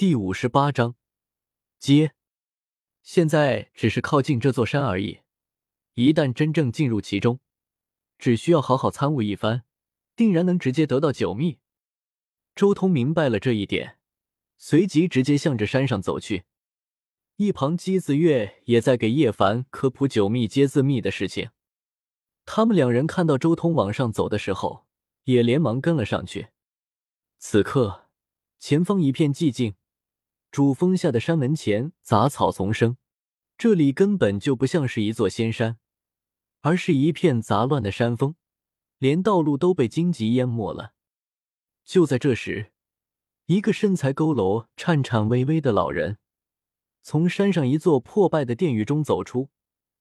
第五十八章，接。现在只是靠近这座山而已，一旦真正进入其中，只需要好好参悟一番，定然能直接得到九秘。周通明白了这一点，随即直接向着山上走去。一旁姬子月也在给叶凡科普九秘接字秘的事情。他们两人看到周通往上走的时候，也连忙跟了上去。此刻，前方一片寂静。主峰下的山门前杂草丛生，这里根本就不像是一座仙山，而是一片杂乱的山峰，连道路都被荆棘淹没了。就在这时，一个身材佝偻、颤颤巍巍的老人从山上一座破败的殿宇中走出，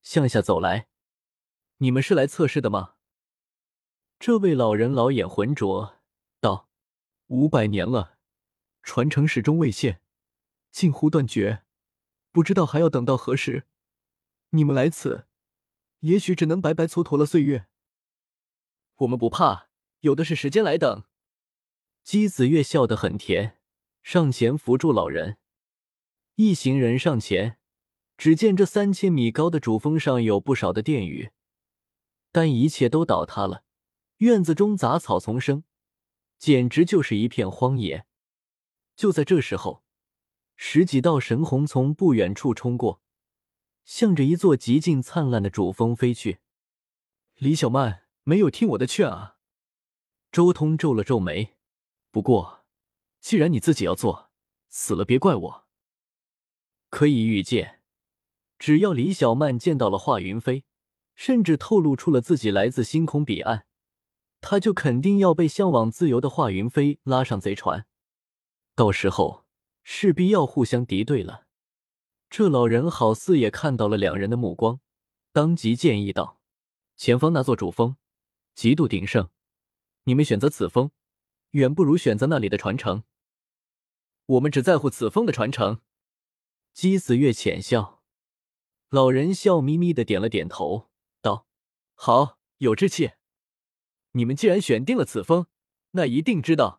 向下走来。你们是来测试的吗？这位老人老眼浑浊，道：“五百年了，传承始终未现。”近乎断绝，不知道还要等到何时。你们来此，也许只能白白蹉跎了岁月。我们不怕，有的是时间来等。姬子月笑得很甜，上前扶住老人。一行人上前，只见这三千米高的主峰上有不少的殿宇，但一切都倒塌了。院子中杂草丛生，简直就是一片荒野。就在这时候。十几道神虹从不远处冲过，向着一座极尽灿烂的主峰飞去。李小曼没有听我的劝啊！周通皱了皱眉。不过，既然你自己要做，死了别怪我。可以预见，只要李小曼见到了华云飞，甚至透露出了自己来自星空彼岸，他就肯定要被向往自由的华云飞拉上贼船。到时候。势必要互相敌对了。这老人好似也看到了两人的目光，当即建议道：“前方那座主峰极度鼎盛，你们选择此峰，远不如选择那里的传承。我们只在乎此峰的传承。”姬子月浅笑，老人笑眯眯的点了点头，道：“好，有志气。你们既然选定了此峰，那一定知道。”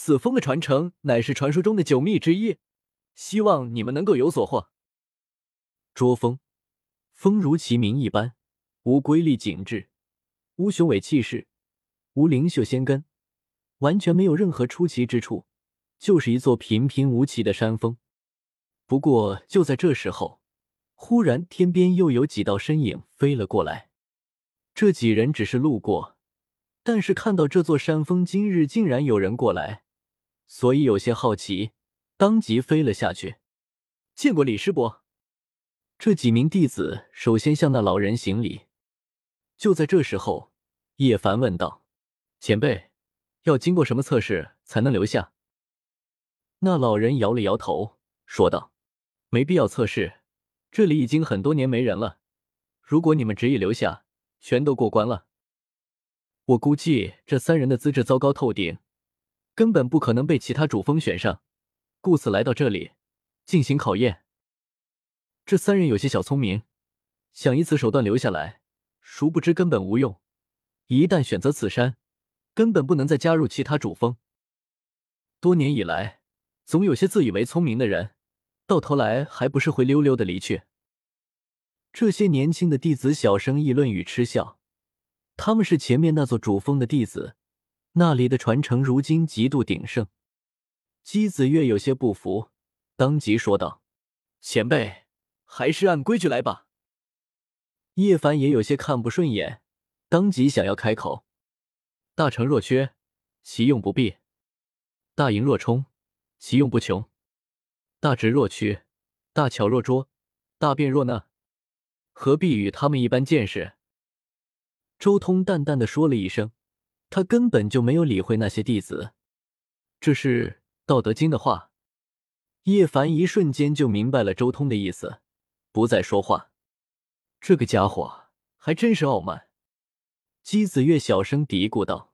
此峰的传承乃是传说中的九秘之一，希望你们能够有所获。捉风，风如其名一般，无瑰丽景致，无雄伟气势，无灵秀仙根，完全没有任何出奇之处，就是一座平平无奇的山峰。不过就在这时候，忽然天边又有几道身影飞了过来。这几人只是路过，但是看到这座山峰今日竟然有人过来。所以有些好奇，当即飞了下去。见过李师伯。这几名弟子首先向那老人行礼。就在这时候，叶凡问道：“前辈，要经过什么测试才能留下？”那老人摇了摇头，说道：“没必要测试，这里已经很多年没人了。如果你们执意留下，全都过关了。我估计这三人的资质糟糕透顶。”根本不可能被其他主峰选上，故此来到这里进行考验。这三人有些小聪明，想以此手段留下来，殊不知根本无用。一旦选择此山，根本不能再加入其他主峰。多年以来，总有些自以为聪明的人，到头来还不是灰溜溜的离去。这些年轻的弟子小声议论与嗤笑，他们是前面那座主峰的弟子。那里的传承如今极度鼎盛，姬子月有些不服，当即说道：“前辈，还是按规矩来吧。”叶凡也有些看不顺眼，当即想要开口：“大成若缺，其用不弊；大盈若冲，其用不穷；大直若屈，大巧若拙，大辩若讷，何必与他们一般见识？”周通淡淡的说了一声。他根本就没有理会那些弟子，这是《道德经》的话。叶凡一瞬间就明白了周通的意思，不再说话。这个家伙还真是傲慢。姬子月小声嘀咕道：“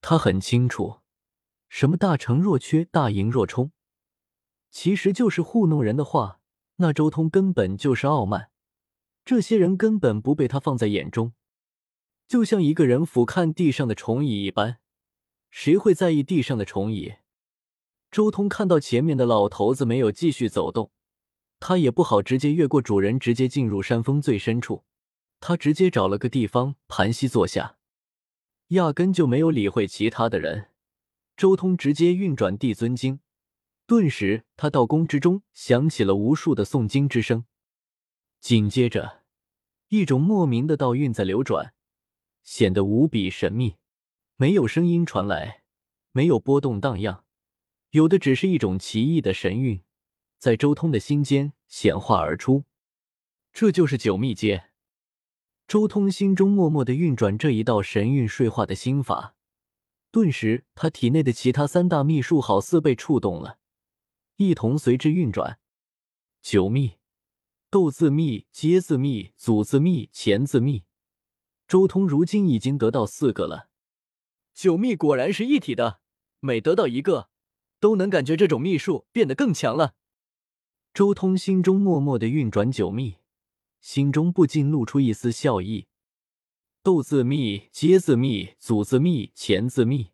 他很清楚，什么大成若缺，大盈若冲，其实就是糊弄人的话。那周通根本就是傲慢，这些人根本不被他放在眼中。”就像一个人俯瞰地上的虫蚁一般，谁会在意地上的虫蚁？周通看到前面的老头子没有继续走动，他也不好直接越过主人，直接进入山峰最深处。他直接找了个地方盘膝坐下，压根就没有理会其他的人。周通直接运转帝尊经，顿时他道宫之中响起了无数的诵经之声，紧接着一种莫名的道韵在流转，显得无比神秘。没有声音传来，没有波动荡漾，有的只是一种奇异的神韵，在周通的心间显化而出。这就是九秘阶。周通心中默默的运转这一道神韵睡化的心法，顿时他体内的其他三大秘术好似被触动了，一同随之运转。九秘：斗字秘、阶字秘、祖字秘、乾字秘。周通如今已经得到四个了。九秘果然是一体的，每得到一个，都能感觉这种秘术变得更强了。周通心中默默的运转九秘。心中不禁露出一丝笑意。斗字秘、接字秘、祖字秘、钱字秘，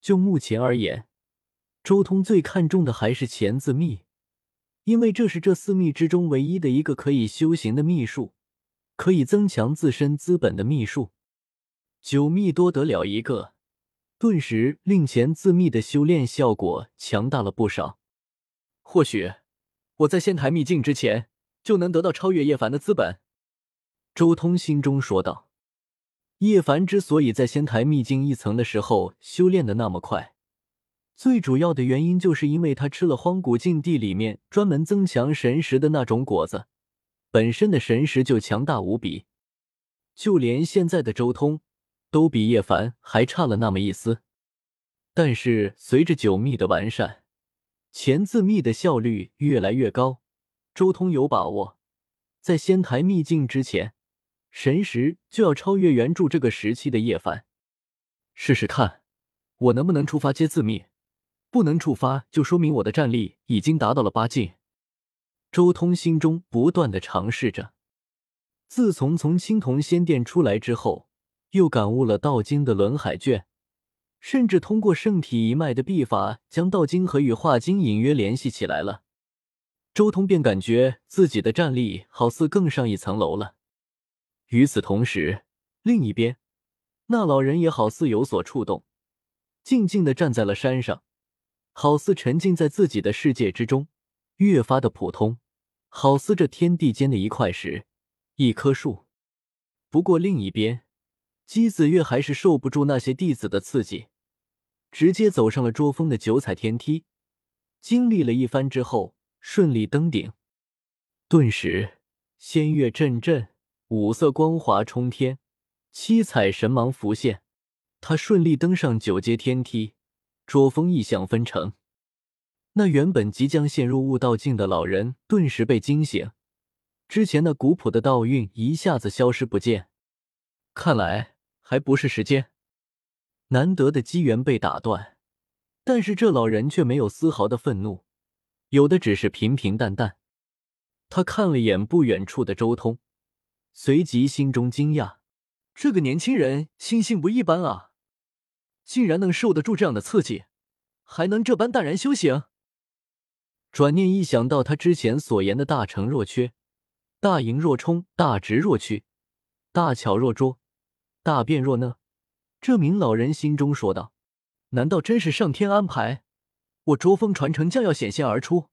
就目前而言，周通最看重的还是钱字秘，因为这是这四秘之中唯一的一个可以修行的秘术，可以增强自身资本的秘术。九秘多得了一个，顿时令乾字秘的修炼效果强大了不少。或许我在仙台秘境之前。就能得到超越叶凡的资本，周通心中说道。叶凡之所以在仙台秘境一层的时候修炼的那么快，最主要的原因就是因为他吃了荒古禁地里面专门增强神识的那种果子，本身的神识就强大无比。就连现在的周通，都比叶凡还差了那么一丝。但是随着九秘的完善，前字秘的效率越来越高。周通有把握，在仙台秘境之前，神识就要超越原著这个时期的叶凡。试试看，我能不能触发接字秘？不能触发，就说明我的战力已经达到了八境。周通心中不断的尝试着。自从从青铜仙殿出来之后，又感悟了道经的轮海卷，甚至通过圣体一脉的秘法，将道经和羽化经隐约联系起来了。周通便感觉自己的战力好似更上一层楼了。与此同时，另一边，那老人也好似有所触动，静静的站在了山上，好似沉浸在自己的世界之中，越发的普通，好似这天地间的一块石，一棵树。不过另一边，姬子月还是受不住那些弟子的刺激，直接走上了捉风的九彩天梯。经历了一番之后。顺利登顶，顿时仙乐阵阵，五色光华冲天，七彩神芒浮现。他顺利登上九阶天梯，捉风异象分成。那原本即将陷入悟道境的老人顿时被惊醒，之前那古朴的道韵一下子消失不见。看来还不是时间，难得的机缘被打断，但是这老人却没有丝毫的愤怒。有的只是平平淡淡。他看了眼不远处的周通，随即心中惊讶：这个年轻人心性不一般啊，竟然能受得住这样的刺激，还能这般淡然修行。转念一想到他之前所言的大成若缺、大盈若冲、大直若屈、大巧若拙、大辩若讷，这名老人心中说道：难道真是上天安排？我拙峰传承将要显现而出。